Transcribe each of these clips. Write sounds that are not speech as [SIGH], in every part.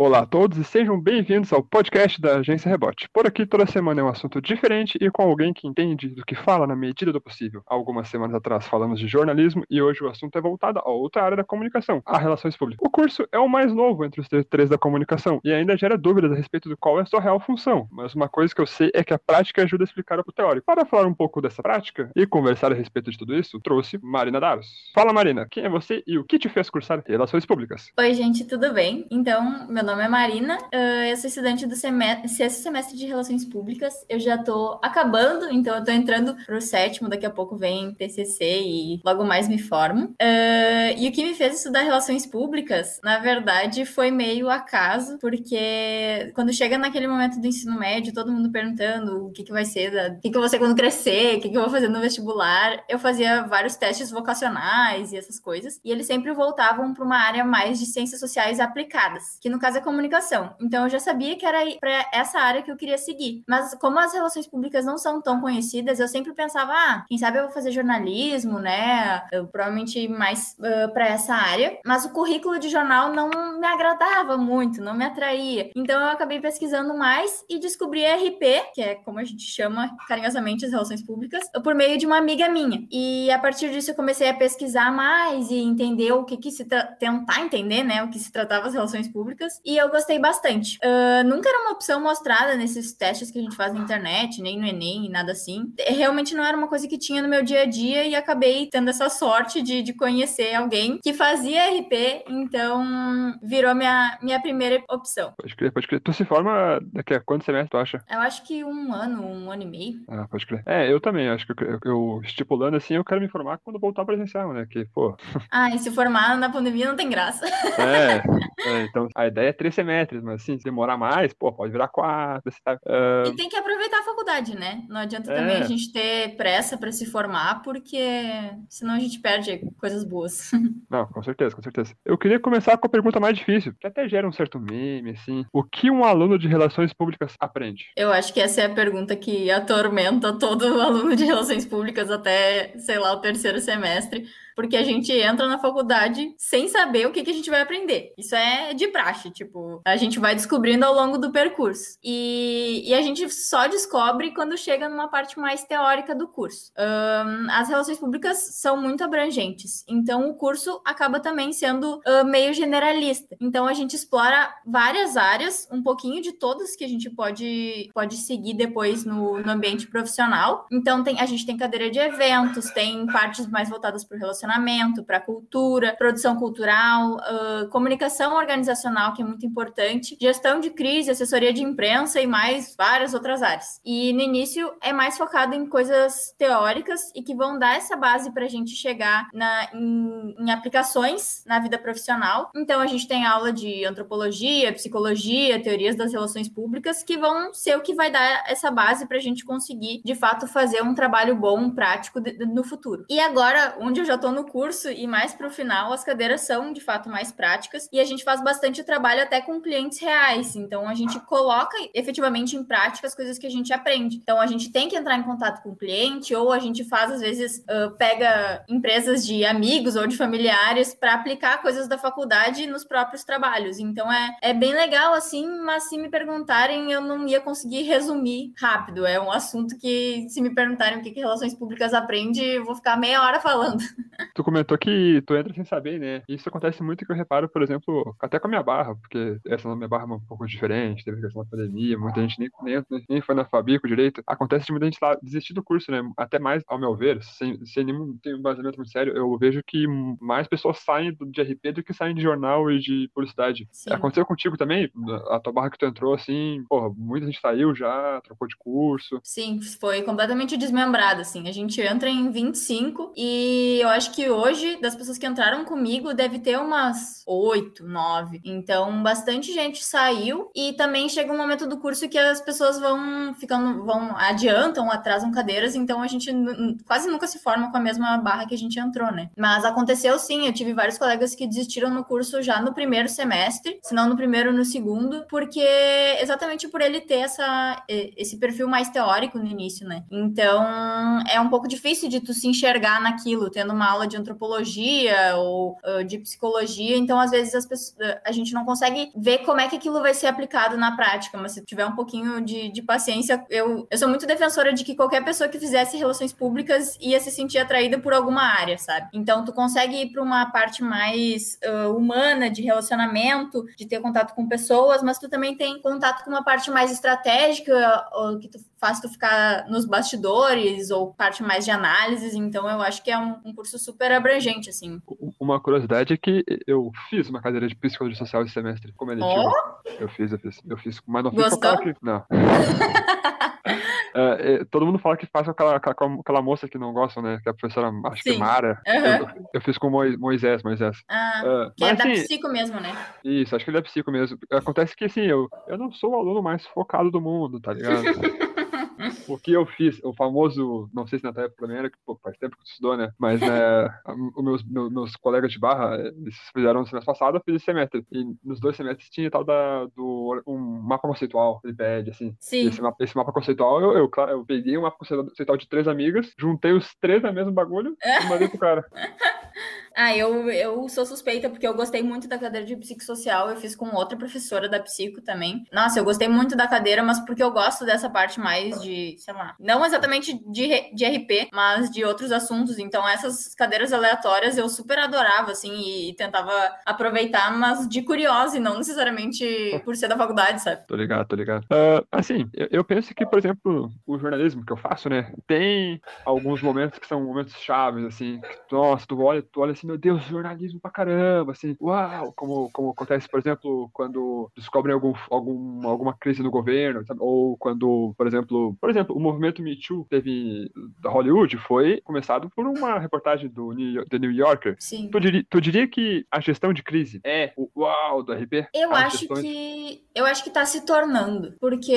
Olá a todos e sejam bem-vindos ao podcast da Agência Rebote. Por aqui toda semana é um assunto diferente e com alguém que entende do que fala na medida do possível. Algumas semanas atrás falamos de jornalismo e hoje o assunto é voltado a outra área da comunicação, a relações públicas. O curso é o mais novo entre os três da comunicação e ainda gera dúvidas a respeito de qual é a sua real função, mas uma coisa que eu sei é que a prática ajuda a explicar o teórico. Para falar um pouco dessa prática e conversar a respeito de tudo isso, trouxe Marina Daros. Fala Marina, quem é você e o que te fez cursar Relações Públicas? Oi gente, tudo bem? Então, meu nome é Marina, eu sou estudante do semestre, sexto semestre de Relações Públicas. Eu já tô acabando, então eu tô entrando pro sétimo, daqui a pouco vem TCC e logo mais me formo. Uh, e o que me fez estudar Relações Públicas, na verdade, foi meio acaso, porque quando chega naquele momento do ensino médio, todo mundo perguntando o que, que vai ser, da, o que, que eu vou ser quando crescer, o que, que eu vou fazer no vestibular, eu fazia vários testes vocacionais e essas coisas, e eles sempre voltavam para uma área mais de ciências sociais aplicadas, que no caso é comunicação. Então eu já sabia que era para essa área que eu queria seguir. Mas como as relações públicas não são tão conhecidas, eu sempre pensava, ah, quem sabe eu vou fazer jornalismo, né? Eu provavelmente mais uh, para essa área. Mas o currículo de jornal não me agradava muito, não me atraía. Então eu acabei pesquisando mais e descobri a RP, que é como a gente chama carinhosamente as relações públicas, por meio de uma amiga minha. E a partir disso eu comecei a pesquisar mais e entender o que que se tentar entender, né, o que se tratava as relações públicas. E eu gostei bastante. Uh, nunca era uma opção mostrada nesses testes que a gente faz na internet, nem no Enem, nada assim. Realmente não era uma coisa que tinha no meu dia a dia e acabei tendo essa sorte de, de conhecer alguém que fazia RP, então virou minha, minha primeira opção. Pode crer, pode crer. Tu se forma daqui a quanto semestre, tu acha? Eu acho que um ano, um ano e meio. Ah, pode crer. É, eu também, acho que eu, eu estipulando assim, eu quero me formar quando voltar presencial, né? Que, pô. [LAUGHS] Ah, e se formar na pandemia não tem graça. É, é então a ideia é três semestres, mas assim, se demorar mais, pô, pode virar quatro. Tá, uh... E tem que aproveitar a faculdade, né? Não adianta é. também a gente ter pressa para se formar, porque senão a gente perde coisas boas. [LAUGHS] Não, com certeza, com certeza. Eu queria começar com a pergunta mais difícil, que até gera um certo meme, assim. O que um aluno de relações públicas aprende? Eu acho que essa é a pergunta que atormenta todo [LAUGHS] aluno de relações públicas até, sei lá, o terceiro semestre porque a gente entra na faculdade sem saber o que, que a gente vai aprender. Isso é de praxe, tipo, a gente vai descobrindo ao longo do percurso. E, e a gente só descobre quando chega numa parte mais teórica do curso. Um, as relações públicas são muito abrangentes, então o curso acaba também sendo uh, meio generalista. Então a gente explora várias áreas, um pouquinho de todas que a gente pode, pode seguir depois no, no ambiente profissional. Então tem, a gente tem cadeira de eventos, tem partes mais voltadas para o relacionamento relacionamento, para cultura, produção cultural, uh, comunicação organizacional, que é muito importante, gestão de crise, assessoria de imprensa e mais várias outras áreas. E no início é mais focado em coisas teóricas e que vão dar essa base para a gente chegar na, em, em aplicações na vida profissional. Então a gente tem aula de antropologia, psicologia, teorias das relações públicas, que vão ser o que vai dar essa base para a gente conseguir, de fato, fazer um trabalho bom, prático de, de, no futuro. E agora, onde eu já estou no curso e mais para o final, as cadeiras são de fato mais práticas e a gente faz bastante trabalho até com clientes reais. Então a gente coloca efetivamente em prática as coisas que a gente aprende. Então a gente tem que entrar em contato com o cliente ou a gente faz às vezes uh, pega empresas de amigos ou de familiares para aplicar coisas da faculdade nos próprios trabalhos. Então é, é bem legal assim, mas se me perguntarem eu não ia conseguir resumir rápido. É um assunto que se me perguntarem o que, que relações públicas aprende, eu vou ficar meia hora falando. [LAUGHS] Tu comentou que tu entra sem saber, né? Isso acontece muito que eu reparo, por exemplo, até com a minha barra, porque essa minha barra é um pouco diferente, teve questão da pandemia, muita gente nem, nem, nem foi na Fabico direito. Acontece de muita gente lá desistir do curso, né? Até mais, ao meu ver, sem, sem nenhum tem um baseamento muito sério, eu vejo que mais pessoas saem de RP do que saem de jornal e de publicidade. Sim. Aconteceu contigo também? A tua barra que tu entrou, assim, porra, muita gente saiu já, trocou de curso. Sim, foi completamente desmembrado, assim. A gente entra em 25 e eu acho acho que hoje, das pessoas que entraram comigo, deve ter umas oito, nove. Então, bastante gente saiu. E também chega um momento do curso que as pessoas vão ficando, vão, adiantam, atrasam cadeiras. Então, a gente quase nunca se forma com a mesma barra que a gente entrou, né? Mas aconteceu sim. Eu tive vários colegas que desistiram no curso já no primeiro semestre, se não no primeiro, no segundo, porque exatamente por ele ter essa, esse perfil mais teórico no início, né? Então, é um pouco difícil de tu se enxergar naquilo, tendo uma aula de antropologia ou uh, de psicologia, então às vezes pessoas, a gente não consegue ver como é que aquilo vai ser aplicado na prática, mas se tiver um pouquinho de, de paciência, eu, eu sou muito defensora de que qualquer pessoa que fizesse relações públicas ia se sentir atraída por alguma área, sabe? Então tu consegue ir para uma parte mais uh, humana de relacionamento, de ter contato com pessoas, mas tu também tem contato com uma parte mais estratégica, que tu faz tu ficar nos bastidores ou parte mais de análises, então eu acho que é um, um curso super abrangente, assim. Uma curiosidade é que eu fiz uma cadeira de psicologia social esse semestre, como eletivo. Oh? Eu fiz, eu fiz, eu fiz, mas não fiz Gostou? com aquela que... Não. [LAUGHS] É, é, todo mundo fala que faz com aquela, aquela moça que não gostam, né? Que é a professora, acho Sim. que Mara. Uhum. Eu, eu, fiz com Moisés, Moisés. Ah, uh, que é é da assim, psico mesmo, né? Isso, acho que ele é psico mesmo. Acontece que, assim, eu, eu não sou o aluno mais focado do mundo, tá ligado? [LAUGHS] o que eu fiz, o famoso, não sei se na tua época também era, que pô, faz tempo que tu estudou, né? Mas né, os meus, meus, meus, colegas de barra, eles fizeram no semestre passado, eu fiz esse semestre. E nos dois semestres tinha tal da, do um mapa conceitual, ele pede, assim. Sim. Esse mapa, esse mapa conceitual, eu, eu, eu peguei um mapa conceitual de três amigas, juntei os três no mesmo bagulho e mandei pro cara. [LAUGHS] Ah, eu, eu sou suspeita porque eu gostei muito da cadeira de psicossocial. Eu fiz com outra professora da psico também. Nossa, eu gostei muito da cadeira, mas porque eu gosto dessa parte mais de, sei lá, não exatamente de, de RP, mas de outros assuntos. Então, essas cadeiras aleatórias eu super adorava, assim, e, tentava aproveitar, mas de curiosa e não necessariamente por ser da faculdade, sabe? Tô ligado, tô ligado. Uh, assim, eu, eu penso que, por exemplo, o jornalismo que eu faço, né, tem alguns momentos que são momentos chaves, assim, que, nossa, tu olha, tu olha assim, meu Deus, jornalismo pra caramba, assim, uau, como, como acontece, por exemplo, quando descobrem algum, algum, alguma crise no governo, sabe? ou quando, por exemplo, por exemplo, o movimento Me Too teve da Hollywood foi começado por uma reportagem do New, The New Yorker. Sim. Tu diria, tu diria que a gestão de crise é o uau do RP? Eu acho que eu acho que tá se tornando, porque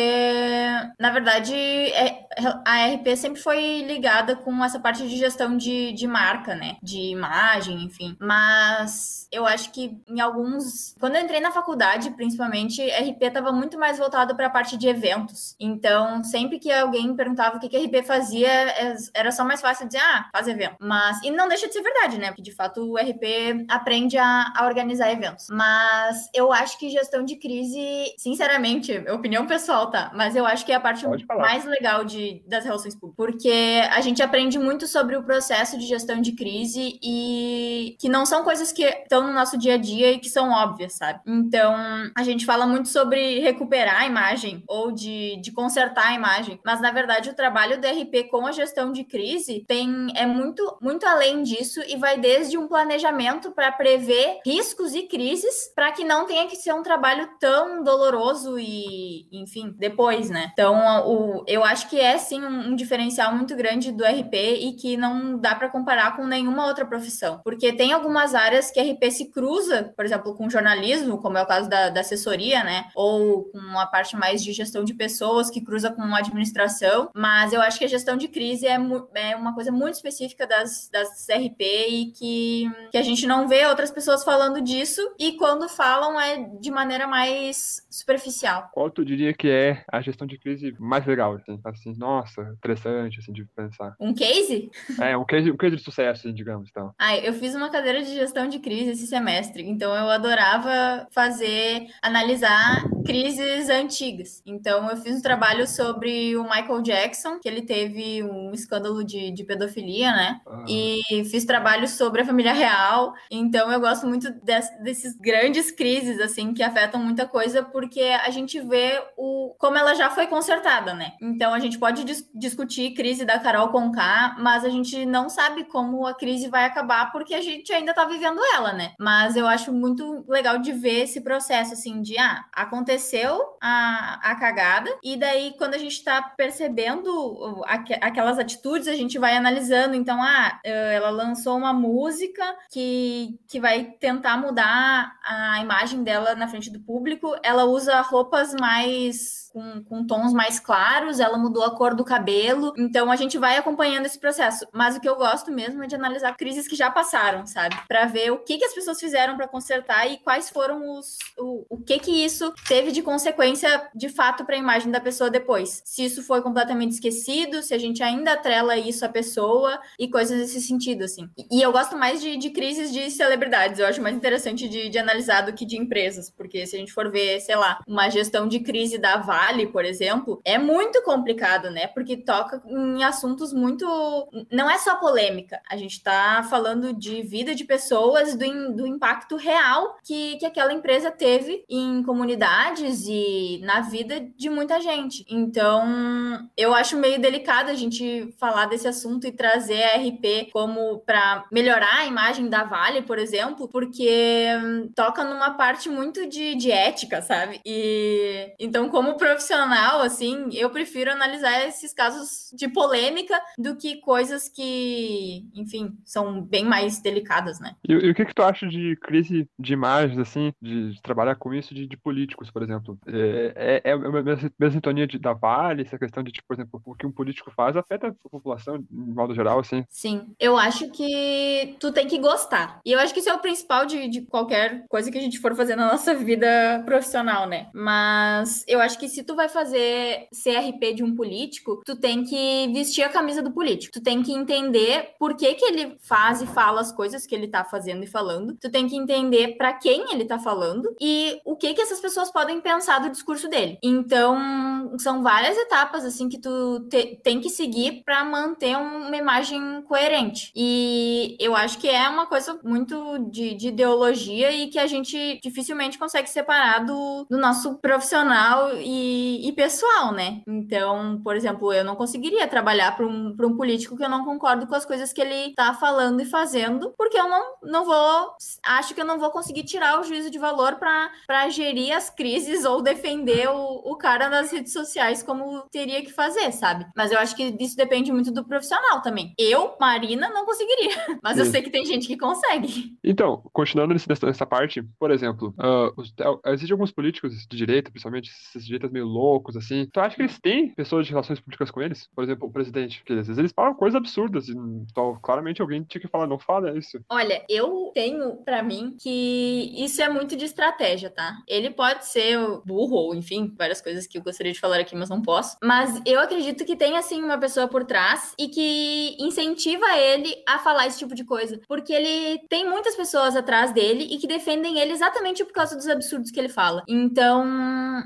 na verdade é, a RP sempre foi ligada com essa parte de gestão de, de marca, né? De imagem, enfim. Mas eu acho que em alguns. Quando eu entrei na faculdade, principalmente, RP estava muito mais voltado para a parte de eventos. Então, sempre que alguém perguntava o que, que RP fazia, é, era só mais fácil dizer, ah, faz evento. Mas. E não deixa de ser verdade, né? Porque de fato o RP aprende a, a organizar eventos. Mas eu acho que gestão de crise, sinceramente, é opinião pessoal, tá? Mas eu acho que é a parte mais legal de, das relações públicas. Porque a gente aprende muito sobre o processo de gestão de crise e que, não são coisas que estão no nosso dia a dia e que são óbvias, sabe? Então, a gente fala muito sobre recuperar a imagem ou de, de consertar a imagem, mas na verdade o trabalho do RP com a gestão de crise tem é muito muito além disso e vai desde um planejamento para prever riscos e crises para que não tenha que ser um trabalho tão doloroso e, enfim, depois, né? Então, o, eu acho que é sim um, um diferencial muito grande do RP e que não dá para comparar com nenhuma outra profissão, porque tem algumas áreas que a RP se cruza, por exemplo, com jornalismo, como é o caso da, da assessoria, né? Ou com uma parte mais de gestão de pessoas que cruza com administração, mas eu acho que a gestão de crise é, é uma coisa muito específica das, das RP e que, que a gente não vê outras pessoas falando disso, e quando falam é de maneira mais superficial. Qual tu diria que é a gestão de crise mais legal, assim, assim nossa, interessante, assim, de pensar? Um case? É, um case, um case de sucesso, assim, digamos, então. Ah, eu fiz uma cadeira de gestão de crise esse semestre, então eu adorava fazer, analisar crises antigas. Então eu fiz um trabalho sobre o Michael Jackson, que ele teve um escândalo de, de pedofilia, né? Ah. E fiz trabalho sobre a família real. Então eu gosto muito desses grandes crises, assim, que afetam muita coisa, porque a gente vê o como ela já foi consertada, né? Então a gente pode dis discutir crise da Carol Conká, mas a gente não sabe como a crise vai acabar, porque a gente ainda tá vivendo ela, né? Mas eu acho muito legal de ver esse processo, assim, de, ah, aconteceu a, a cagada, e daí quando a gente tá percebendo aqu aquelas atitudes, a gente vai analisando. Então, ah, ela lançou uma música que, que vai tentar mudar a imagem dela na frente do público, ela usa roupas mais com, com tons mais claros, ela mudou a cor do cabelo. Então a gente vai acompanhando esse processo. Mas o que eu gosto mesmo é de analisar crises que já passaram consertaram, sabe? Para ver o que, que as pessoas fizeram para consertar e quais foram os. O, o que que isso teve de consequência de fato para a imagem da pessoa depois. Se isso foi completamente esquecido, se a gente ainda atrela isso à pessoa e coisas nesse sentido, assim. E, eu gosto mais de, de crises de celebridades, eu acho mais interessante de, de analisar do que de empresas, porque se a gente for ver, sei lá, uma gestão de crise da Vale, por exemplo, é muito complicado, né? Porque toca em assuntos muito. Não é só polêmica, a gente está falando de vida de pessoas, do, do impacto real que, que aquela empresa teve em comunidades e na vida de muita gente. Então, eu acho meio delicado a gente falar desse assunto e trazer a RP como para melhorar a imagem da Vale, por exemplo, porque hum, toca numa parte muito de, de ética, sabe? E então, como profissional, assim, eu prefiro analisar esses casos de polêmica do que coisas que, enfim, são bem mais delicadas, né? E, e o que, que tu acha de crise de imagens, assim, de, de trabalhar com isso de, de, políticos, por exemplo? É, é, é a mesma sintonia de, da Vale, essa questão de, tipo, por exemplo, o que um político faz afeta a população, de modo geral, assim? Sim, eu acho que tu tem que gostar. E eu acho que isso é o principal de, de qualquer coisa que a gente for fazer na nossa vida profissional, né? Mas eu acho que se tu vai fazer CRP de um político, tu tem que vestir a camisa do político. Tu tem que entender por que que ele faz e fala as coisas que ele tá fazendo e falando. Tu tem que entender para quem ele tá falando e o que que essas pessoas podem pensar do discurso dele. Então, são várias etapas assim que tu te, tem que seguir para manter uma imagem coerente. E eu acho que é uma coisa muito de, de ideologia e que a gente dificilmente consegue separar do, do nosso profissional e, e, pessoal, né? Então, por exemplo, eu não conseguiria trabalhar para um, um político que eu não concordo com as coisas que ele tá falando e fazendo, porque eu não, não vou. Acho que eu não vou conseguir tirar o juízo de valor para gerir as crises [LAUGHS] ou defender o, o cara nas redes sociais como teria que fazer, sabe? Mas eu acho que isso depende muito do profissional também. Eu, Marina, não conseguiria, [LAUGHS] mas Sim. eu sei que tem gente que consegue. Então, continuando nessa, nessa parte, por exemplo, uh, os, existem alguns políticos de direita, principalmente esses direitas meio loucos, assim. Tu acha que eles têm pessoas de relações públicas com eles? Por exemplo, o presidente, porque às vezes eles falam coisas absurdas, então, claramente alguém tinha que falar, não fala isso. Olha, eu tenho para mim que isso é muito de estratégia, tá? Ele pode ser burro, ou enfim, várias coisas que eu gostaria de falar aqui, mas não posso. Mas eu acredito que tem, assim, uma pessoa por trás e que incentiva ele a falar esse tipo de coisa. Porque ele tem muitas pessoas atrás dele e que defendem ele exatamente por causa dos absurdos que ele fala. Então,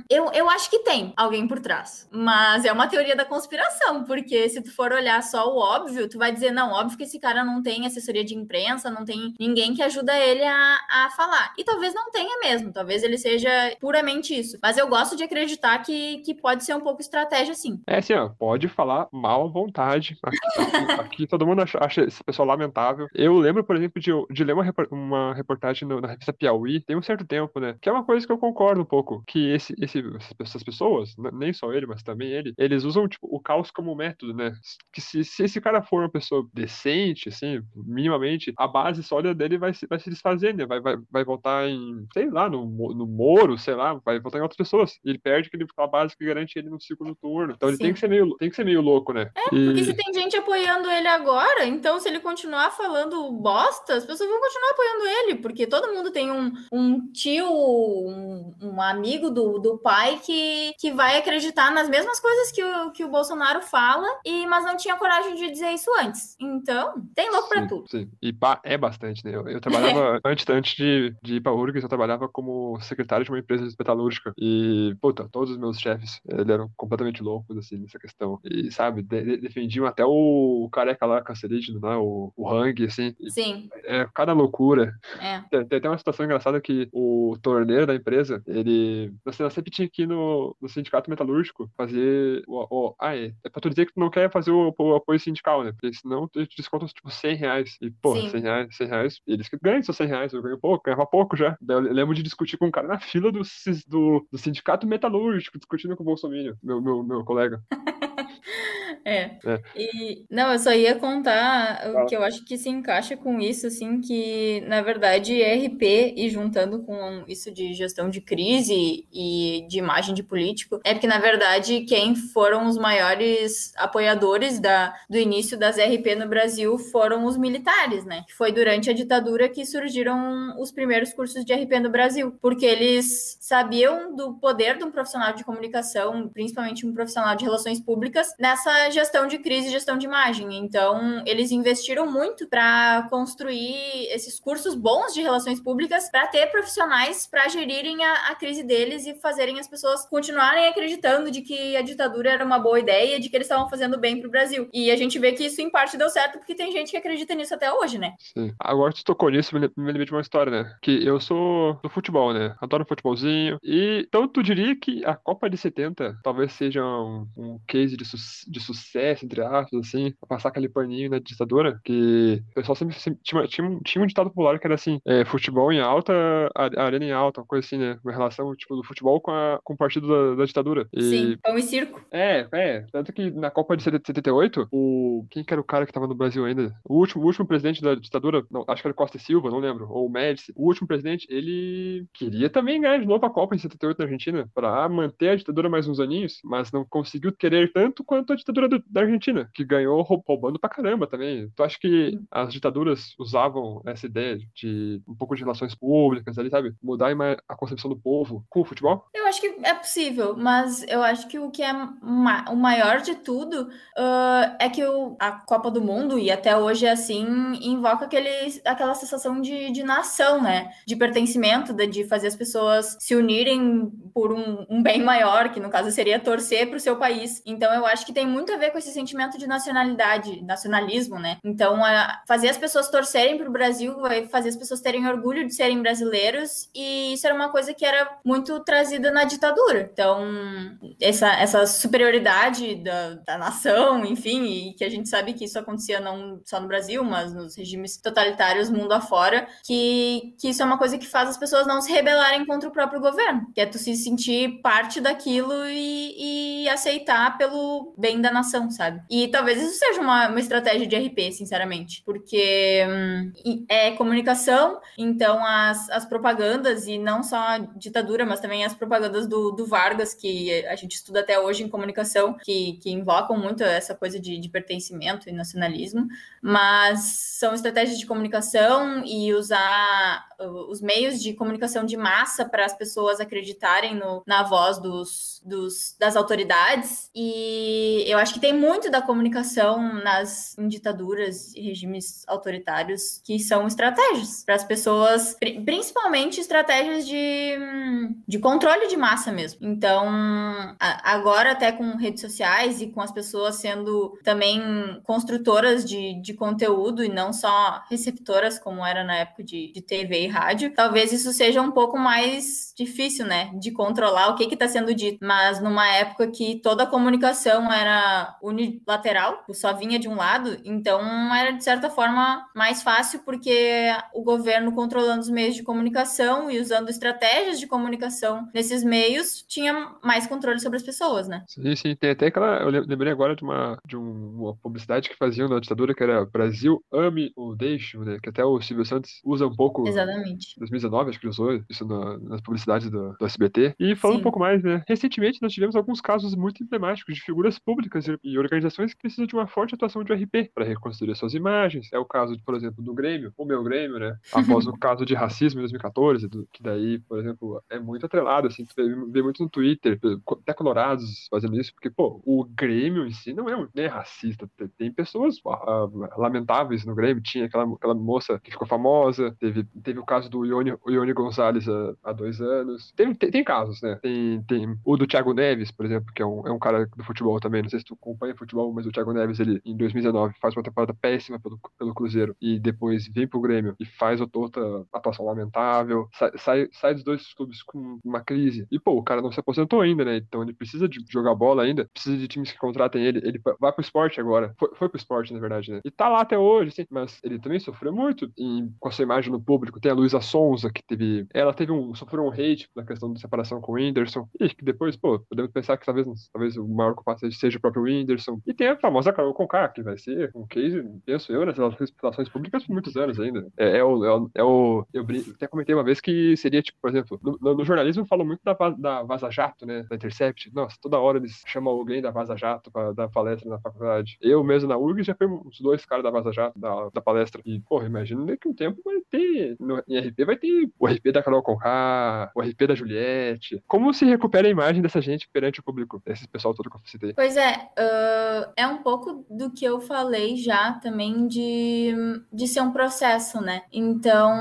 eu, eu acho que tem alguém por trás. Mas é uma teoria da conspiração, porque se tu for olhar só o óbvio, tu vai dizer, não, óbvio que esse cara não tem assessoria de imprensa, não tem ninguém que ajuda ele a, a falar. E talvez não tenha mesmo, talvez ele seja puramente isso. Mas eu gosto de acreditar que, que pode ser um pouco estratégia, sim. É assim, pode falar mal à vontade. [LAUGHS] Aqui, aqui, aqui todo mundo acha, acha, esse pessoal lamentável. Eu lembro, por exemplo, de, de ler uma, uma reportagem no, na revista Piauí, tem um certo tempo, né? Que é uma coisa que eu concordo um pouco, que esse, esse, essas pessoas, nem só ele, mas também ele, eles usam, tipo, o caos como método, né? Que se, se esse cara for uma pessoa decente, assim, minimamente, a base sólida dele vai se, vai se desfazer, né? Vai, vai, vai voltar em, sei lá, no, no Moro, sei lá, vai voltar em outras pessoas. Ele perde aquele, a base que garante ele no segundo turno. Então ele tem que ser meio, tem que ser meio louco, né? É, e... porque se tem gente apoiando ele agora, então se ele continuar falando bosta, as pessoas vão continuar apoiando ele, porque todo mundo tem um, um tio, um, um amigo do, do pai que, que vai acreditar nas mesmas coisas que o, que o Bolsonaro fala, e mas não tinha coragem de dizer isso antes. Então, tem louco pra tudo. Sim, e pá, é bastante, né? Eu, eu trabalhava, [LAUGHS] antes, antes de, de ir pra URGS, eu trabalhava como secretário de uma empresa metalúrgica. E, puta, todos os meus chefes, eles eram completamente loucos, assim, nessa questão. E, sabe, de, de, defendiam até o careca lá, cancerígeno, né? O, o Hang, assim. Sim. É, cada loucura. É. Tem, tem até uma situação engraçada que o torneiro da empresa, ele. Você nós sempre tinha que ir no, no sindicato metalúrgico fazer. O, o, ah, é. É pra tu dizer que tu não quer fazer o, o apoio sindical, né? Porque senão tu desconta tipo 100 reais. E, pô, 100 reais, 100 reais. Eles que ganham só 100 reais. Eu ganho pouco, ganhava pouco já. Daí eu lembro de discutir com um cara na fila do, do, do sindicato metalúrgico, discutindo com o Bolsonaro, meu, meu, meu colega. [LAUGHS] É. é. E, não, eu só ia contar o que eu acho que se encaixa com isso, assim, que, na verdade, RP e juntando com isso de gestão de crise e de imagem de político, é porque, na verdade, quem foram os maiores apoiadores da, do início das RP no Brasil foram os militares, né? Foi durante a ditadura que surgiram os primeiros cursos de RP no Brasil, porque eles sabiam do poder de um profissional de comunicação, principalmente um profissional de relações públicas, nessa gestão de crise e gestão de imagem. Então, eles investiram muito para construir esses cursos bons de relações públicas para ter profissionais para gerirem a, a, crise deles e fazerem as pessoas continuarem acreditando de que a ditadura era uma boa ideia, de que eles estavam fazendo bem para o Brasil. E a gente vê que isso em parte deu certo porque tem gente que acredita nisso até hoje, né? Sim. Agora tu tocou nisso, me lembrei de uma história, né? Que eu sou do futebol, né? Adoro futebolzinho. E então tu diria que a Copa de 70 talvez seja um, um case de, su de sucesso, entre aspas, assim, passar aquele paninho na ditadura, que o pessoal sempre, sempre tinha, tinha, tinha, um ditado popular que era assim, é, futebol em alta, arena em alta, uma coisa assim, né? Uma relação, tipo, do futebol com, a, com o partido da, da ditadura. E... Sim, pão e circo. É, é. Tanto que na Copa de 78, o... Quem que era o cara que tava no Brasil ainda? O último, o último presidente da ditadura, não, acho que era Costa e Silva, não lembro, ou o Médici. O último presidente, ele queria também ganhar de novo a Copa em 78 na Argentina, pra manter a ditadura mais uns aninhos, mas não conseguiu querer tanto quanto a ditadura do, da Argentina, que ganhou roubando pra caramba também. Tu acha que as ditaduras usavam essa ideia de um pouco de relações públicas ali, sabe? Mudar a concepção do povo com o futebol? Eu acho que é possível, mas eu acho que o que é ma o maior de tudo uh, é que o, a Copa do Mundo, e até hoje é assim, invoca aquele, aquela sensação de, de nação, né? De pertencimento, de, de fazer as pessoas se unirem por um, um bem maior, que no caso seria torcer para o seu país. Então eu acho que tem muito a ver com esse sentimento de nacionalidade, nacionalismo, né? Então fazer as pessoas torcerem para o Brasil vai fazer as pessoas terem orgulho de serem brasileiros e isso era uma coisa que era muito trazida na ditadura. Então essa, essa superioridade da, da nação, enfim, e que a gente sabe que isso acontecia não só no Brasil, mas nos regimes totalitários mundo afora, que, que isso é uma coisa que faz as pessoas não se rebelarem contra o próprio governo, que é tu se sentir parte daquilo e, e aceitar pelo bem da nação, sabe? E talvez isso seja uma, uma estratégia de RP, sinceramente, porque hum, é comunicação, então as, as propagandas, e não só a ditadura, mas também as propagandas do, do Vargas, que a gente estuda até hoje em comunicação, que, que invocam muito essa coisa de, de pertencimento e nacionalismo, mas são estratégias de comunicação e usar uh, os meios de comunicação de massa para as pessoas acreditarem no, na voz dos, dos, das autoridades. E eu acho que tem muito da comunicação nas ditaduras e regimes autoritários que são estratégias para as pessoas, principalmente estratégias de, de controle de massa mesmo. Então, agora até com redes sociais e com as pessoas sendo também construtoras de, de conteúdo e não só receptoras, como era na época de, de TV e rádio, talvez isso seja um pouco mais difícil, né? De controlar o que está sendo dito. Mas numa época que toda a comunicação era unilateral, só vinha de um lado, então era de certa forma mais fácil, porque o governo controlando os meios de comunicação e usando estratégias de comunicação nesses meios tinha mais controle sobre as pessoas, né? Sim, sim. Tem até aquela. Eu lembrei agora de uma, de uma publicidade que faziam na ditadura que era Brasil ame ou deixe, né? Que até o Silvio Santos usa um pouco. Exatamente. Em 2019, acho que usou isso na, nas publicidades do, do, SBT. E falando sim. um pouco mais, né? Recentemente nós tivemos alguns casos muito emblemáticos de figuras públicas e organizações que precisam de uma forte atuação de RP para reconstruir suas imagens. É o caso, por exemplo, do Grêmio, o meu Grêmio, né? [LAUGHS] Após o caso de racismo em 2014, do, que daí, por exemplo, é muito atrelado, assim, tu vê, vê muito no Twitter, até colorados fazendo isso, porque, pô, o Grêmio em si não é, um, nem é racista. Tem pessoas uh, lamentáveis no Grêmio. Tinha aquela, aquela moça que ficou famosa, teve, teve o caso do Ione, Ione Gonzalez há, há dois anos. Tem, tem, tem, casos, né? Tem, tem o do Thiago Neves, por exemplo, que é um, é um cara do futebol também. Não sei se tu acompanha futebol, mas o Thiago Neves, ele, em 2019, faz uma temporada péssima pelo, pelo Cruzeiro e depois vem pro Grêmio e faz outra atuação lamentável. Sai, sai, sai dos dois clubes com uma crise. E, pô, o cara não se aposentou ainda, né? Então ele precisa de jogar bola ainda, precisa de times que contratem ele. Ele vai pro esporte agora. Foi, foi pro esporte, na verdade, né? E tá lá até hoje, assim, mas ele também sofreu muito em, com a sua imagem no público. Tem a Luísa Sonza, que teve. Ela teve um. sofreu um hate na questão da separação com o Whindersson. E que depois, pô, podemos pensar que talvez, talvez o maior culpado seja o próprio Whindersson. E tem a famosa Carol Conká, que vai ser um case, penso eu, nas relações públicas por muitos anos ainda. É, é o, é o, é o eu até comentei uma vez que seria, tipo, por exemplo, no, no jornalismo falam muito da, da Vaza Jato, né, da Intercept. Nossa, toda hora eles chamam alguém da Vaza Jato para dar palestra na faculdade. Eu mesmo na URG já fui uns dois caras da Vaza Jato, da, da palestra. E, porra, imagina daqui um tempo vai ter, no, em RP vai ter o RP da Carol Conká, o RP da Juliette. Como se recupera a imagem dessa gente perante o público, esse pessoal todo que eu citei? Pois é, uh, é um pouco do que eu falei já também de, de ser um processo, né? Então,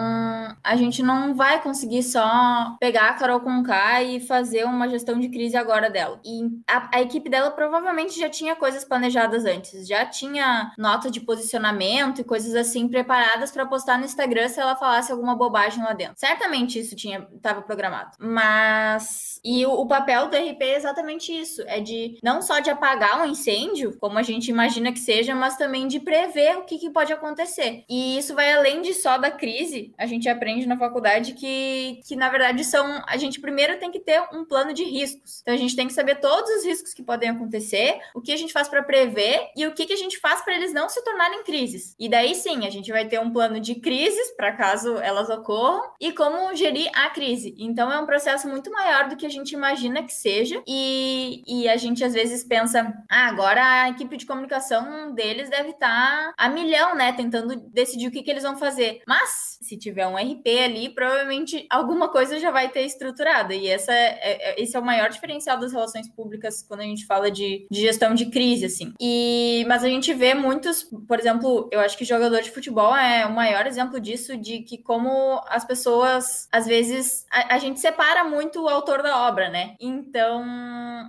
a gente não vai conseguir só pegar a Carol Conká e fazer uma gestão de crise agora dela. E a, a equipe dela provavelmente já tinha coisas planejadas antes, já tinha nota de posicionamento e coisas assim preparadas para postar no Instagram se ela falasse alguma bobagem lá dentro. Certamente isso tinha estava programado. Mas e o, o, papel do RP é exatamente isso, é de não só de apagar um incêndio, como a gente imagina que seja, mas também de prever o que, que pode acontecer. E isso vai além de só da crise. A gente aprende na faculdade que, que na verdade são a gente primeiro tem que ter um plano de riscos. Então a gente tem que saber todos os riscos que podem acontecer, o que a gente faz para prever e o que, que a gente faz para eles não se tornarem crises. E daí sim, a gente vai ter um plano de crises para caso elas ocorram e como gerir a crise. Então é um processo muito maior do que a gente imagina que seja e, e a gente às vezes pensa, ah, agora a equipe de comunicação deles deve estar tá a milhão, né, tentando decidir o que, que eles vão fazer. Mas se tiver um RP ali, provavelmente alguma coisa já vai ter estruturada e essa é, é, esse é o maior diferencial das relações públicas quando a gente fala de, de gestão de crise, assim. E mas a gente vê muitos, por exemplo, eu acho que jogador de futebol é o maior exemplo disso, de que como as pessoas, às vezes, a, a gente separa muito o autor da obra, né? Então,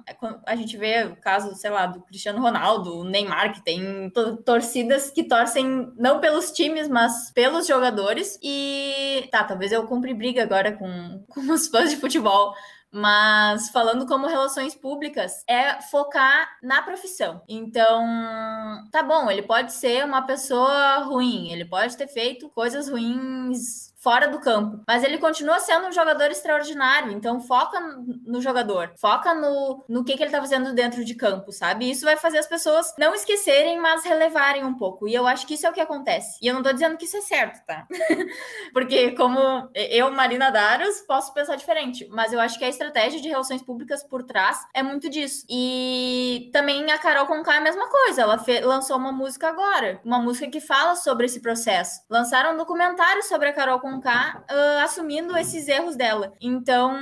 é a gente vê o caso, sei lá, do Cristiano Ronaldo, o Neymar, que tem torcidas que torcem não pelos times, mas pelos jogadores. E tá, talvez eu compre briga agora com, [LAUGHS] com os fãs de futebol. Mas falando como relações públicas, é focar na profissão. Então, tá bom, ele pode ser uma pessoa ruim, ele pode ter feito coisas ruins fora do campo. Mas ele continua sendo um jogador extraordinário, então foca no jogador, foca no, no que, que ele tá fazendo dentro de campo, sabe? Isso vai fazer as pessoas não esquecerem, mas relevarem um pouco. E eu acho que isso é o que acontece. E eu não tô dizendo que isso é certo, tá? [LAUGHS] Porque como eu, Marina Daros, posso pensar diferente, mas eu acho que a estratégia de relações públicas por trás é muito disso. E também a Carol Conká é a mesma coisa, ela lançou uma música agora, uma música que fala sobre esse processo. Lançaram um documentário sobre a Carol Conká uh, assumindo esses erros dela. Então,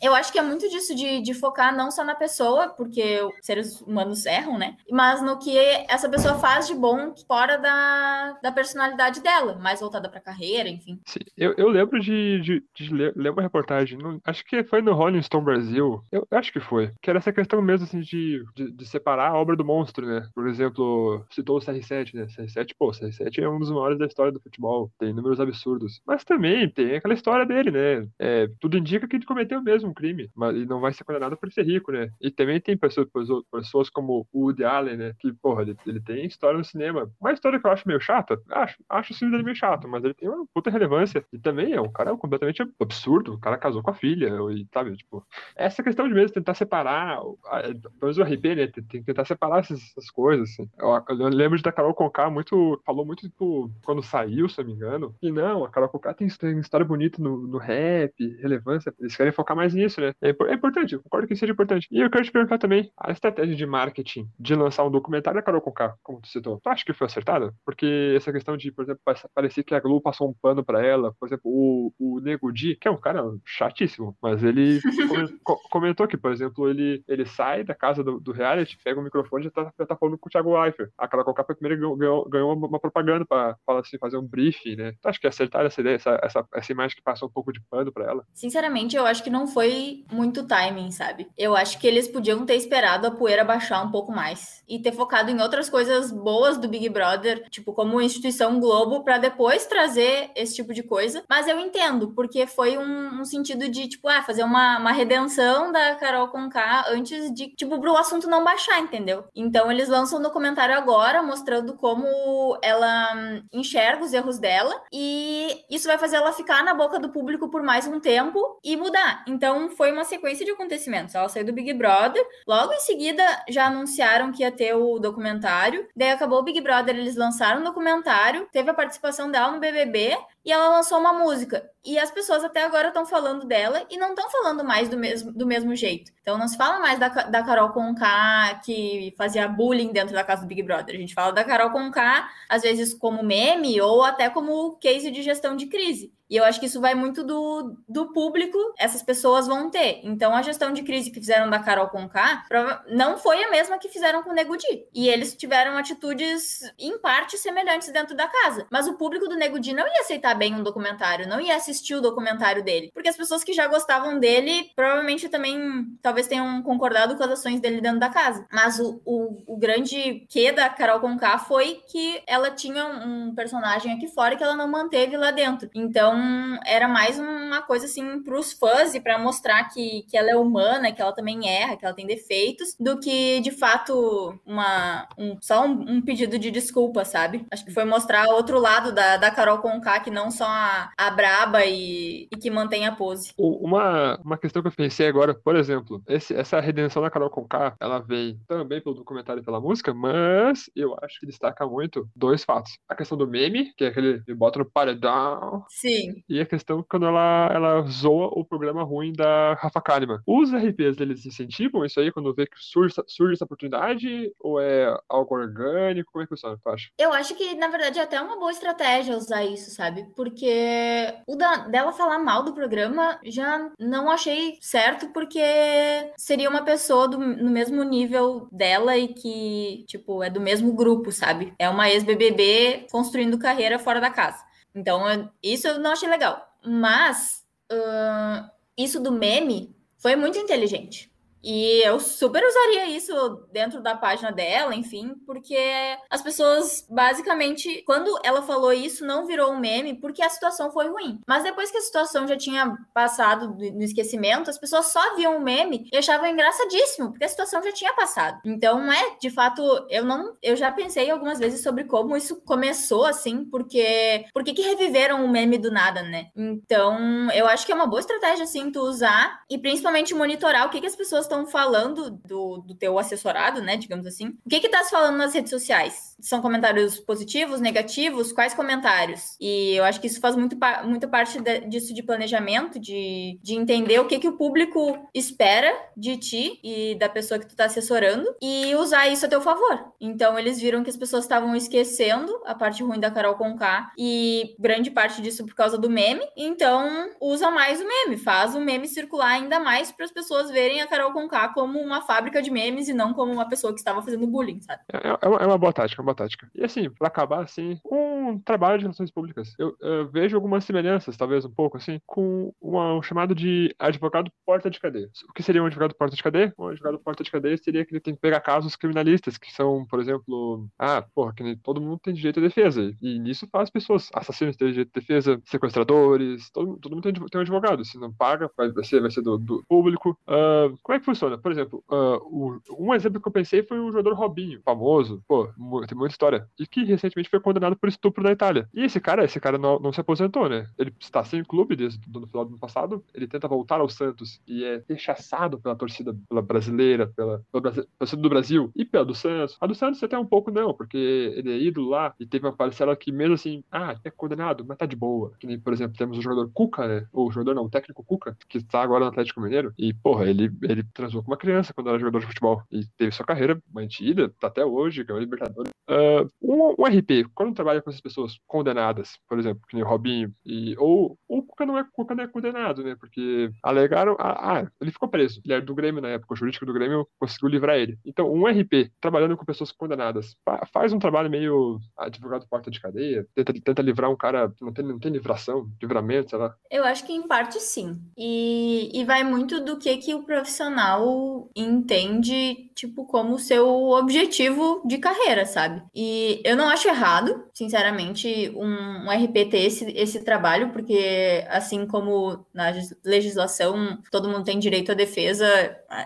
eu acho que é muito disso de, de focar não só na pessoa, porque seres humanos erram, né? Mas no que essa pessoa faz de bom fora da, da personalidade dela, mais voltada pra carreira, enfim. Sim, eu, eu lembro de, de, de ler, ler, uma reportagem, no, acho que foi no Rolling Stone Brasil, eu acho que foi, que era essa questão mesmo, assim, de, de, de separar a obra do monstro, né? Por exemplo, citou o CR7, né? CR7, pô, CR7 é um dos maiores da história do futebol, tem números absurdos. Mas também tem aquela história dele, né? É, tudo indica que ele cometeu mesmo um crime, mas ele não vai ser condenado por ser rico, né? E também tem pessoas, pessoas como o Woody Allen, né? Que, porra, ele, ele tem história no cinema. Uma história que eu acho meio chata, acho, acho o filme dele meio chato, mas ele tem uma puta relevância. E também é um cara completamente absurdo. O cara casou com a filha, e sabe, tipo, essa questão de mesmo tentar separar, pelo menos o RP, né? Tem, que tentar separar essas, essas coisas, assim. Eu, eu, lembro de da Carol Conká muito, falou muito, tipo, quando saiu, se eu não me engano, e não, a Carol Conká tem, tem história bonita no, no rap, relevância, eles querem focar mais nisso, né? É, é, importante, eu concordo que seja importante. E eu quero te perguntar também, a estratégia de marketing de lançar um documentário da Carol Conká, como tu citou, tu acha que foi acertada? Porque essa questão de, por exemplo, parecer que a Globo passou um pano pra ela, por exemplo, o, o Nego Di, que é um cara chatíssimo, mas ele [LAUGHS] comentou que, por exemplo, ele, ele sai da casa do, do reality, pega o microfone e já tá, já tá falando com o Thiago Leifert. A Carol Conká foi a primeira que ganhou, ganhou uma, uma, propaganda pra, pra assim, fazer um briefing, né? Tu acha que acertaram essa ideia, essa, essa, essa imagem que passou um pouco de pano pra ela? Sinceramente, eu acho que não foi muito timing, sabe? Eu acho que eles podiam ter esperado a poeira baixar um pouco mais e ter focado em outras coisas boas do Big Brother, tipo como instituição Globo, para depois trazer esse tipo de coisa. Mas eu entendo, porque foi um, um sentido de, tipo, ah, fazer uma, uma redenção da Carol Conká antes de, tipo, pro assunto não baixar, entendeu? Então eles lançam um documentário agora mostrando como ela enxerga os erros dela e isso isso vai fazer ela ficar na boca do público por mais um tempo e mudar. Então, foi uma sequência de acontecimentos. Ela saiu do Big Brother, logo em seguida já anunciaram que ia ter o documentário, daí acabou o Big Brother, eles lançaram o documentário, teve a participação dela no BBB e ela lançou uma música. E as pessoas até agora estão falando dela e não estão falando mais do mesmo, do mesmo jeito. Então não se fala mais da, da Carol Conká que fazia bullying dentro da casa do Big Brother. A gente fala da Carol Conká, às vezes como meme ou até como case de gestão de crise. E eu acho que isso vai muito do, do público, essas pessoas vão ter. Então, a gestão de crise que fizeram da Carol Conká não foi a mesma que fizeram com o Nego Di. E eles tiveram atitudes, em parte, semelhantes dentro da casa. Mas o público do Nego Di não ia aceitar bem um documentário, não ia assistir o documentário dele. Porque as pessoas que já gostavam dele, provavelmente também, talvez tenham concordado com as ações dele dentro da casa. Mas o, o, o grande que da Carol Conká foi que ela tinha um personagem aqui fora que ela não manteve lá dentro. Então, então, era mais uma coisa assim para os fãs e para mostrar que, que ela é humana, que ela também erra, que ela tem defeitos, do que de fato uma um, só um, um, pedido de desculpa, sabe? Acho que foi mostrar outro lado da, da Carol Conká, que não só a, a braba e, e que mantém a pose. Uma, uma questão que eu pensei agora, por exemplo, esse, essa redenção da Carol Conká, ela vem também pelo documentário e pela música, mas eu acho que destaca muito dois fatos. A questão do meme, que é aquele que bota no paredão. Sim. E a questão é quando ela, ela zoa o programa ruim da Rafa Kalimann. Os RPs, eles incentivam isso aí quando vê que surge, surge essa oportunidade? Ou é algo orgânico? Como é que funciona, acha? Eu acho que, na verdade, é até uma boa estratégia usar isso, sabe? Porque o da, dela falar mal do programa já não achei certo, porque seria uma pessoa do, no mesmo nível dela e que, tipo, é do mesmo grupo, sabe? É uma ex-BBB construindo carreira fora da casa. Então, isso eu não achei legal. Mas, uh, isso do meme foi muito inteligente. E eu super usaria isso dentro da página dela, enfim, porque as pessoas, basicamente, quando ela falou isso, não virou um meme porque a situação foi ruim. Mas depois que a situação já tinha passado no esquecimento, as pessoas só viam o meme e achavam engraçadíssimo, porque a situação já tinha passado. Então, é, de fato, eu não. Eu já pensei algumas vezes sobre como isso começou assim, porque. Por que, reviveram o meme do nada, né? Então, eu acho que é uma boa estratégia, assim, tu usar e principalmente monitorar o que, que as pessoas estão estão falando do, do teu assessorado, né, digamos assim. O que que tá se falando nas redes sociais? São comentários positivos, negativos? Quais comentários? E eu acho que isso faz muito, muito parte de, disso de planejamento, de, de entender o que que o público espera de ti e da pessoa que tu tá assessorando e usar isso a teu favor. Então, eles viram que as pessoas estavam esquecendo a parte ruim da Carol Conká e grande parte disso por causa do meme. Então, usa mais o meme, faz o meme circular ainda mais para as pessoas verem a Carol Conká como uma fábrica de memes e não como uma pessoa que estava fazendo bullying, sabe? É, é, uma, é uma boa tática, é uma boa tática. E assim, pra acabar, assim, um trabalho de relações públicas, eu, eu, vejo algumas semelhanças, talvez um pouco, assim, com uma, um chamado de advogado porta de cadeia. O que seria um advogado porta de cadeia? Um advogado porta de cadeia seria que ele tem que pegar casos criminalistas, que são, por exemplo, ah, porra, que todo mundo tem direito à defesa. E nisso faz pessoas, assassinos têm direito à defesa, sequestradores, todo, todo mundo tem, tem um advogado. Se não paga, vai, vai ser, vai ser do, do público. Uh, como é que funciona. Por exemplo, uh, o, um exemplo que eu pensei foi o jogador Robinho, famoso, pô, tem muita história, e que recentemente foi condenado por estupro na Itália. E esse cara, esse cara não, não se aposentou, né? Ele está sem clube desde o final do ano passado, ele tenta voltar ao Santos e é rechaçado pela torcida pela brasileira, pela, pela torcida do Brasil e pela do Santos. A do Santos até um pouco não, porque ele é ídolo lá e teve uma parcela que mesmo assim, ah, é condenado, mas tá de boa. Que nem, por exemplo, temos o jogador Cuca, né? O jogador não, o técnico Cuca, que está agora no Atlético Mineiro, e porra, ele, ele transou com uma criança quando era jogador de futebol e teve sua carreira mantida, tá até hoje, ganhou Libertadores. Uh, um, um, RP, quando trabalha com essas pessoas condenadas, por exemplo, que nem o Robinho, e, ou o Cuca não, é, Cuca não é condenado, né? Porque alegaram, ah, ah, ele ficou preso. Ele era do Grêmio na época, o jurídico do Grêmio conseguiu livrar ele. Então, um RP, trabalhando com pessoas condenadas, faz um trabalho meio advogado porta de cadeia, tenta, tenta livrar um cara não tem, não tem livração, livramento, sei lá. Eu acho que em parte sim. E, e vai muito do que, que o profissional entende, tipo, como seu objetivo de carreira, sabe? E eu não acho errado, sinceramente, um, um RP ter esse, esse trabalho, porque assim como na legislação todo mundo tem direito à defesa,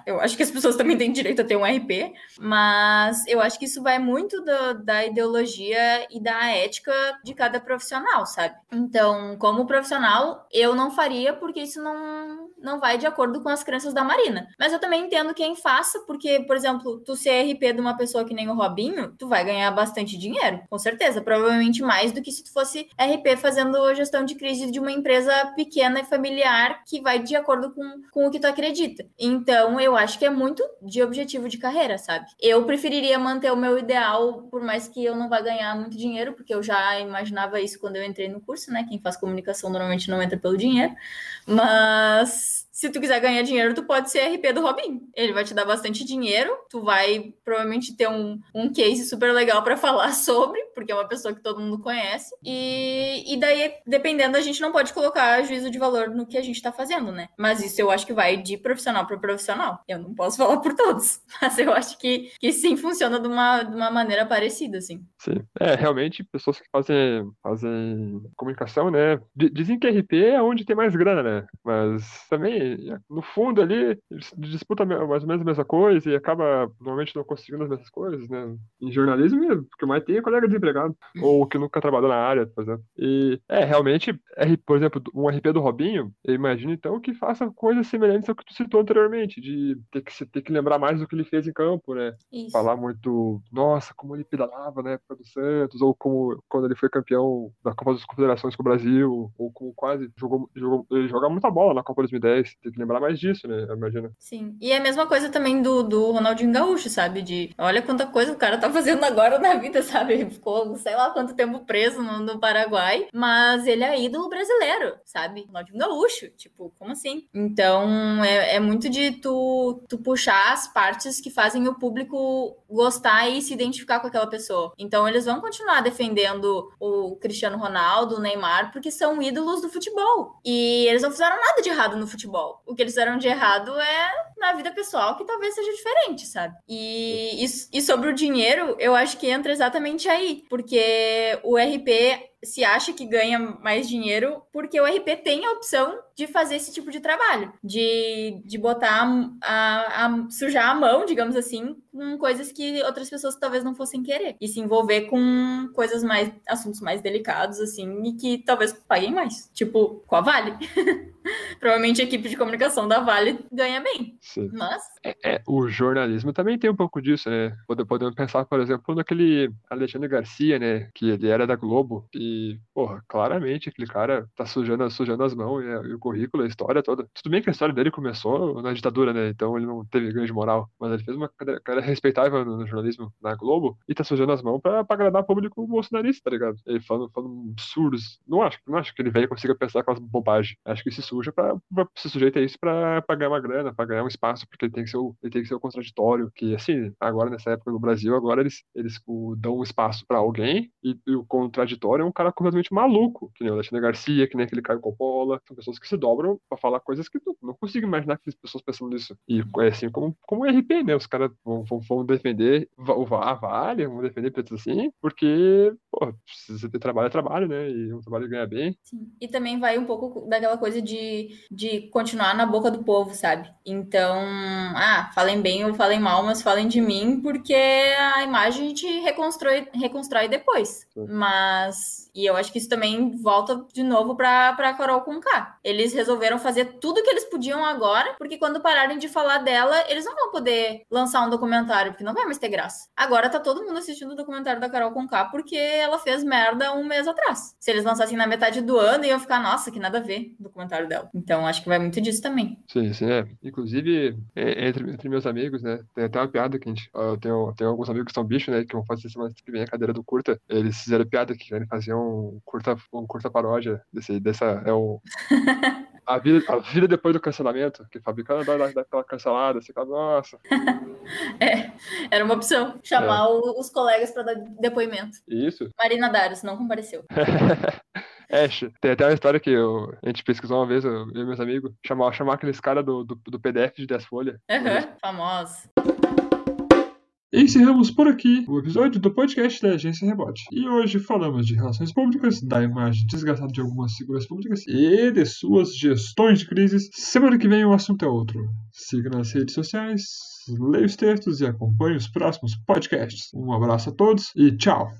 eu acho que as pessoas também têm direito a ter um RP, mas eu acho que isso vai muito do, da ideologia e da ética de cada profissional, sabe? Então, como profissional, eu não faria porque isso não, não vai de acordo com as crenças da Marina. Mas eu também entendo quem faça, porque, por exemplo, tu ser RP de uma pessoa que nem o Robinho, tu vai ganhar bastante dinheiro, com certeza. Provavelmente mais do que se tu fosse RP fazendo gestão de crise de uma empresa pequena e familiar que vai de acordo com, com o que tu acredita. Então, eu acho que é muito de objetivo de carreira, sabe? Eu preferiria manter o meu ideal, por mais que eu não vá ganhar muito dinheiro, porque eu já imaginava isso quando eu entrei no curso, né? Quem faz comunicação normalmente não entra pelo dinheiro. Mas this se tu quiser ganhar dinheiro, tu pode ser RP do Robin. Ele vai te dar bastante dinheiro, tu vai provavelmente ter um, um case super legal para [LAUGHS] falar sobre, porque é uma pessoa que todo mundo conhece. E, e daí, dependendo, a gente não pode colocar juízo de valor no que a gente tá fazendo, né? Mas isso eu acho que vai de profissional para profissional. Eu não posso [LAUGHS] falar por todos, mas eu acho que, que sim funciona de uma, de uma maneira parecida, assim. Sim. É, realmente, pessoas que fazem, fazem comunicação, né? Dizem que RP é onde tem mais grana, né? Mas também no fundo ali, disputa mais ou menos a mesma coisa e acaba normalmente não conseguindo as mesmas coisas, né? Em jornalismo, o que mais tem é colega desempregado, ou que nunca trabalhou na área, por exemplo. E, é, realmente, por exemplo, um RP do Robinho, eu imagino então que faça coisas semelhantes ao que tu citou anteriormente, de ter que, ter que lembrar mais do que ele fez em campo, né? Isso. Falar muito, nossa, como ele pedalava na época do Santos, ou como quando ele foi campeão da Copa das Confederações com o Brasil, ou como quase jogou, jogou ele joga muita bola na Copa 2010 tem que lembrar mais disso, né? Imagina. Sim. E é a mesma coisa também do, do Ronaldinho Gaúcho, sabe? De olha quanta coisa o cara tá fazendo agora na vida, sabe? Ele ficou sei lá quanto tempo preso no, no Paraguai, mas ele é ídolo brasileiro, sabe? Ronaldinho Gaúcho. Tipo, como assim? Então é, é muito de tu, tu puxar as partes que fazem o público gostar e se identificar com aquela pessoa. Então eles vão continuar defendendo o Cristiano Ronaldo, o Neymar, porque são ídolos do futebol. E eles não fizeram nada de errado no futebol pessoal. O que eles fizeram de errado é na vida pessoal, que talvez seja diferente, sabe? E, e, e sobre o dinheiro, eu acho que entra exatamente aí. Porque o RP se acha que ganha mais dinheiro porque o RP tem a opção de fazer esse tipo de trabalho, de, de botar a, a, sujar a mão, digamos assim, com coisas que outras pessoas talvez não fossem querer e se envolver com coisas mais assuntos mais delicados assim e que talvez paguem mais, tipo com a Vale. [LAUGHS] [LAUGHS] Provavelmente a equipe de comunicação da Vale ganha bem. Sim. Mas é, é, o jornalismo também tem um pouco disso, né? Podemos pensar, por exemplo, naquele Alexandre Garcia, né? Que ele era da Globo e porra, claramente aquele cara tá sujando, sujando as mãos e, e, o currículo, a história toda. Tudo bem que a história dele começou na ditadura, né? Então ele não teve grande moral, mas ele fez uma cara respeitável no, no, jornalismo na Globo e tá sujando as mãos pra, pra agradar o público bolsonarista, tá ligado? Ele falando, falando absurdos. Não acho, não acho que ele velho consiga pensar aquelas bobagens. Acho que se suja pra se sujeita a isso pra ganhar uma grana, pra ganhar um espaço, porque ele tem que ser o, ele tem que ser o contraditório, que assim, agora nessa época no Brasil, agora eles, eles o, dão um espaço pra alguém e, e o contraditório é um cara completamente maluco, que nem o Alexandre Garcia, que nem aquele Caio Coppola. São pessoas que se dobram pra falar coisas que tu não consigo imaginar que as pessoas pensando nisso. E é assim como, como RP, né? Os caras vão, vão, vão, defender o a Vale, vão defender pessoas assim, porque, pô, você ter trabalho é trabalho, né? E um trabalho ganha bem. Sim. E também vai um pouco daquela coisa de, de continuar na boca do povo, sabe? Então, ah, falem bem ou falem mal, mas falem de mim, porque a imagem a gente reconstrói, reconstrói depois. Sim. Mas e eu acho que isso também volta de novo para pra Carol com K. Eles resolveram fazer tudo que eles podiam agora, porque quando pararem de falar dela, eles não vão poder lançar um documentário, porque não vai mais ter graça. Agora tá todo mundo assistindo o documentário da Carol com K porque ela fez merda um mês atrás. Se eles lançassem na metade do ano, iam ficar, nossa, que nada a ver o documentário dela. Então acho que vai muito disso também. Sim, sim, é. Inclusive, é, entre, entre meus amigos, né, tem até uma piada que a gente. Eu tenho, tenho alguns amigos que são bichos, né, que vão fazer semana que vem a cadeira do curta. Eles fizeram piada que querem fazer um curta, um curta paródia desse, dessa. É o. [LAUGHS] A vida, a vida depois do cancelamento, que fabricando dá, dá aquela cancelada, você fica, nossa. [LAUGHS] É, era uma opção, chamar é. os colegas para dar depoimento. Isso. Marina Darius não compareceu. [LAUGHS] Ash. Tem até uma história que eu, a gente pesquisou uma vez, eu, eu e meus amigos, chamar, chamar aqueles caras do, do, do, PDF de 10 folhas. Aham, uhum, famoso. Encerramos por aqui o episódio do podcast da Agência Rebote. E hoje falamos de relações públicas, da imagem desgastada de algumas figuras públicas e de suas gestões de crises. Semana que vem o assunto é outro. Siga nas redes sociais, leia os textos e acompanhe os próximos podcasts. Um abraço a todos e tchau!